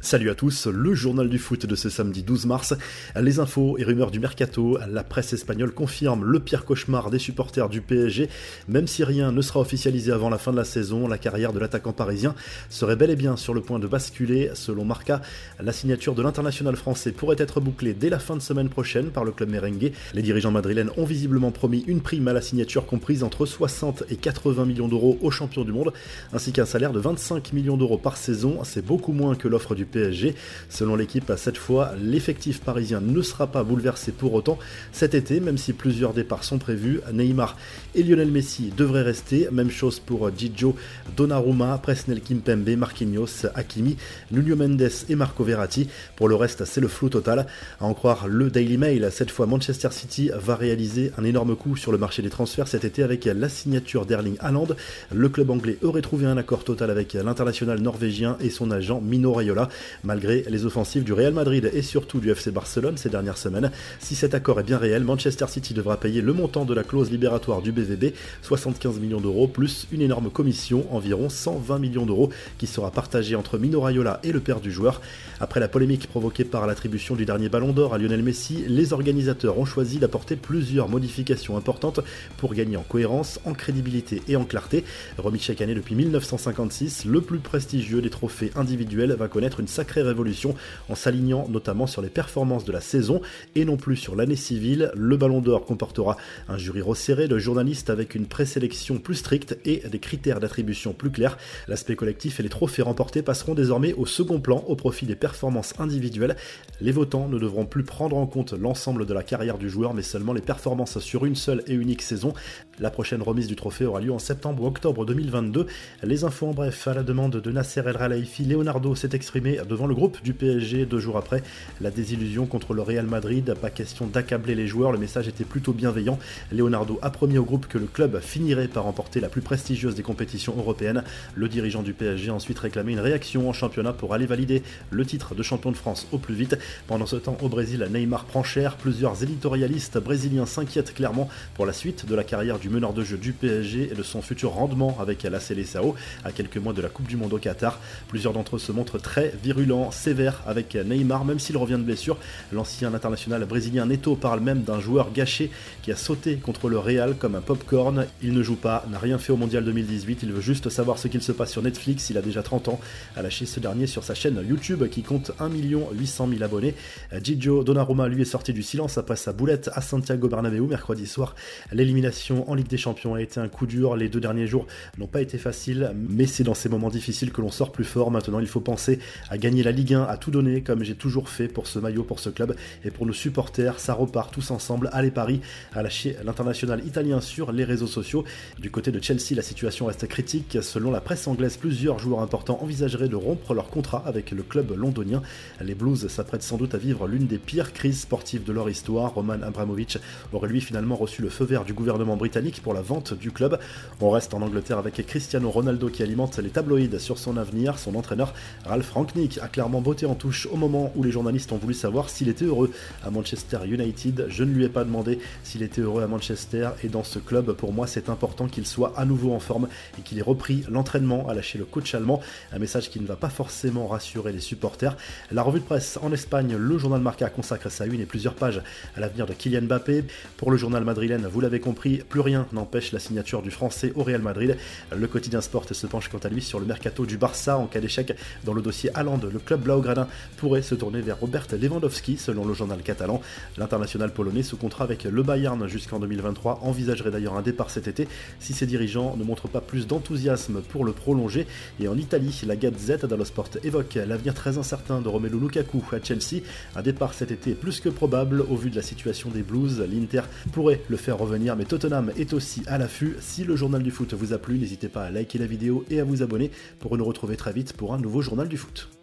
Salut à tous, le journal du foot de ce samedi 12 mars. Les infos et rumeurs du mercato, la presse espagnole confirme le pire cauchemar des supporters du PSG. Même si rien ne sera officialisé avant la fin de la saison, la carrière de l'attaquant parisien serait bel et bien sur le point de basculer. Selon Marca, la signature de l'international français pourrait être bouclée dès la fin de semaine prochaine par le club merengue. Les dirigeants madrilènes ont visiblement promis une prime à la signature comprise entre 60 et 80 millions d'euros aux champions du monde, ainsi qu'un salaire de 25 millions d'euros par saison. C'est beaucoup moins que l'offre du PSG. Selon l'équipe, cette fois, l'effectif parisien ne sera pas bouleversé pour autant cet été, même si plusieurs départs sont prévus. Neymar et Lionel Messi devraient rester. Même chose pour Gigio, Donnarumma, Presnel Kimpembe, Marquinhos, Hakimi, Nuno Mendes et Marco Verratti. Pour le reste, c'est le flou total. À en croire le Daily Mail, cette fois Manchester City va réaliser un énorme coup sur le marché des transferts cet été avec la signature d'Erling Haaland. Le club anglais aurait trouvé un accord total avec l'international norvégien et son agent Mino Raiola malgré les offensives du Real Madrid et surtout du FC Barcelone ces dernières semaines. Si cet accord est bien réel, Manchester City devra payer le montant de la clause libératoire du BVB, 75 millions d'euros, plus une énorme commission, environ 120 millions d'euros, qui sera partagée entre Mino Raiola et le père du joueur. Après la polémique provoquée par l'attribution du dernier ballon d'or à Lionel Messi, les organisateurs ont choisi d'apporter plusieurs modifications importantes pour gagner en cohérence, en crédibilité et en clarté. Remis chaque année depuis 1956, le plus prestigieux des trophées individuels va connaître une sacrée révolution en s'alignant notamment sur les performances de la saison et non plus sur l'année civile. Le Ballon d'Or comportera un jury resserré de journalistes avec une présélection plus stricte et des critères d'attribution plus clairs. L'aspect collectif et les trophées remportés passeront désormais au second plan au profit des performances individuelles. Les votants ne devront plus prendre en compte l'ensemble de la carrière du joueur mais seulement les performances sur une seule et unique saison. La prochaine remise du trophée aura lieu en septembre ou octobre 2022. Les infos en bref, à la demande de Nasser El Khelaifi, Leonardo s'est exprimé devant le groupe du PSG deux jours après la désillusion contre le Real Madrid. Pas question d'accabler les joueurs, le message était plutôt bienveillant. Leonardo a promis au groupe que le club finirait par remporter la plus prestigieuse des compétitions européennes. Le dirigeant du PSG a ensuite réclamé une réaction en championnat pour aller valider le titre de champion de France au plus vite. Pendant ce temps, au Brésil, Neymar prend cher. Plusieurs éditorialistes brésiliens s'inquiètent clairement pour la suite de la carrière du meneur de jeu du PSG et de son futur rendement avec la Seleção à quelques mois de la Coupe du Monde au Qatar. Plusieurs d'entre eux se montrent très virulents, sévères avec Neymar, même s'il revient de blessure. L'ancien international brésilien Neto parle même d'un joueur gâché qui a sauté contre le Real comme un popcorn. Il ne joue pas, n'a rien fait au Mondial 2018, il veut juste savoir ce qu'il se passe sur Netflix, il a déjà 30 ans, a lâché ce dernier sur sa chaîne YouTube qui compte 1 800 000 abonnés. Gigio Donnarumma lui est sorti du silence après sa boulette à Santiago Bernabéu mercredi soir. L'élimination en Ligue des Champions a été un coup dur, les deux derniers jours n'ont pas été faciles, mais c'est dans ces moments difficiles que l'on sort plus fort. Maintenant, il faut penser à gagner la Ligue 1, à tout donner comme j'ai toujours fait pour ce maillot, pour ce club et pour nos supporters. Ça repart tous ensemble. Allez Paris à lâcher l'international italien sur les réseaux sociaux. Du côté de Chelsea, la situation reste critique. Selon la presse anglaise, plusieurs joueurs importants envisageraient de rompre leur contrat avec le club londonien. Les Blues s'apprêtent sans doute à vivre l'une des pires crises sportives de leur histoire. Roman Abramovich aurait lui finalement reçu le feu vert du gouvernement britannique pour la vente du club. On reste en Angleterre avec Cristiano Ronaldo qui alimente les tabloïds sur son avenir. Son entraîneur Ralph Rangnick a clairement botté en touche au moment où les journalistes ont voulu savoir s'il était heureux à Manchester United. Je ne lui ai pas demandé s'il était heureux à Manchester et dans ce club, pour moi, c'est important qu'il soit à nouveau en forme et qu'il ait repris l'entraînement, à lâcher le coach allemand. Un message qui ne va pas forcément rassurer les supporters. La revue de presse en Espagne, le journal Marca consacre sa une et plusieurs pages à l'avenir de Kylian Mbappé. Pour le journal madrilène, vous l'avez compris, plus n'empêche la signature du français au Real Madrid. Le quotidien Sport se penche quant à lui sur le mercato du Barça en cas d'échec dans le dossier Haaland. Le club Blaugrana pourrait se tourner vers Robert Lewandowski, selon le journal catalan. L'international polonais sous contrat avec le Bayern jusqu'en 2023 envisagerait d'ailleurs un départ cet été si ses dirigeants ne montrent pas plus d'enthousiasme pour le prolonger. Et en Italie, la Gazette dello Sport évoque l'avenir très incertain de Romelu Lukaku à Chelsea. Un départ cet été est plus que probable au vu de la situation des Blues. L'Inter pourrait le faire revenir, mais Tottenham est aussi à l'affût. Si le journal du foot vous a plu, n'hésitez pas à liker la vidéo et à vous abonner pour nous retrouver très vite pour un nouveau journal du foot.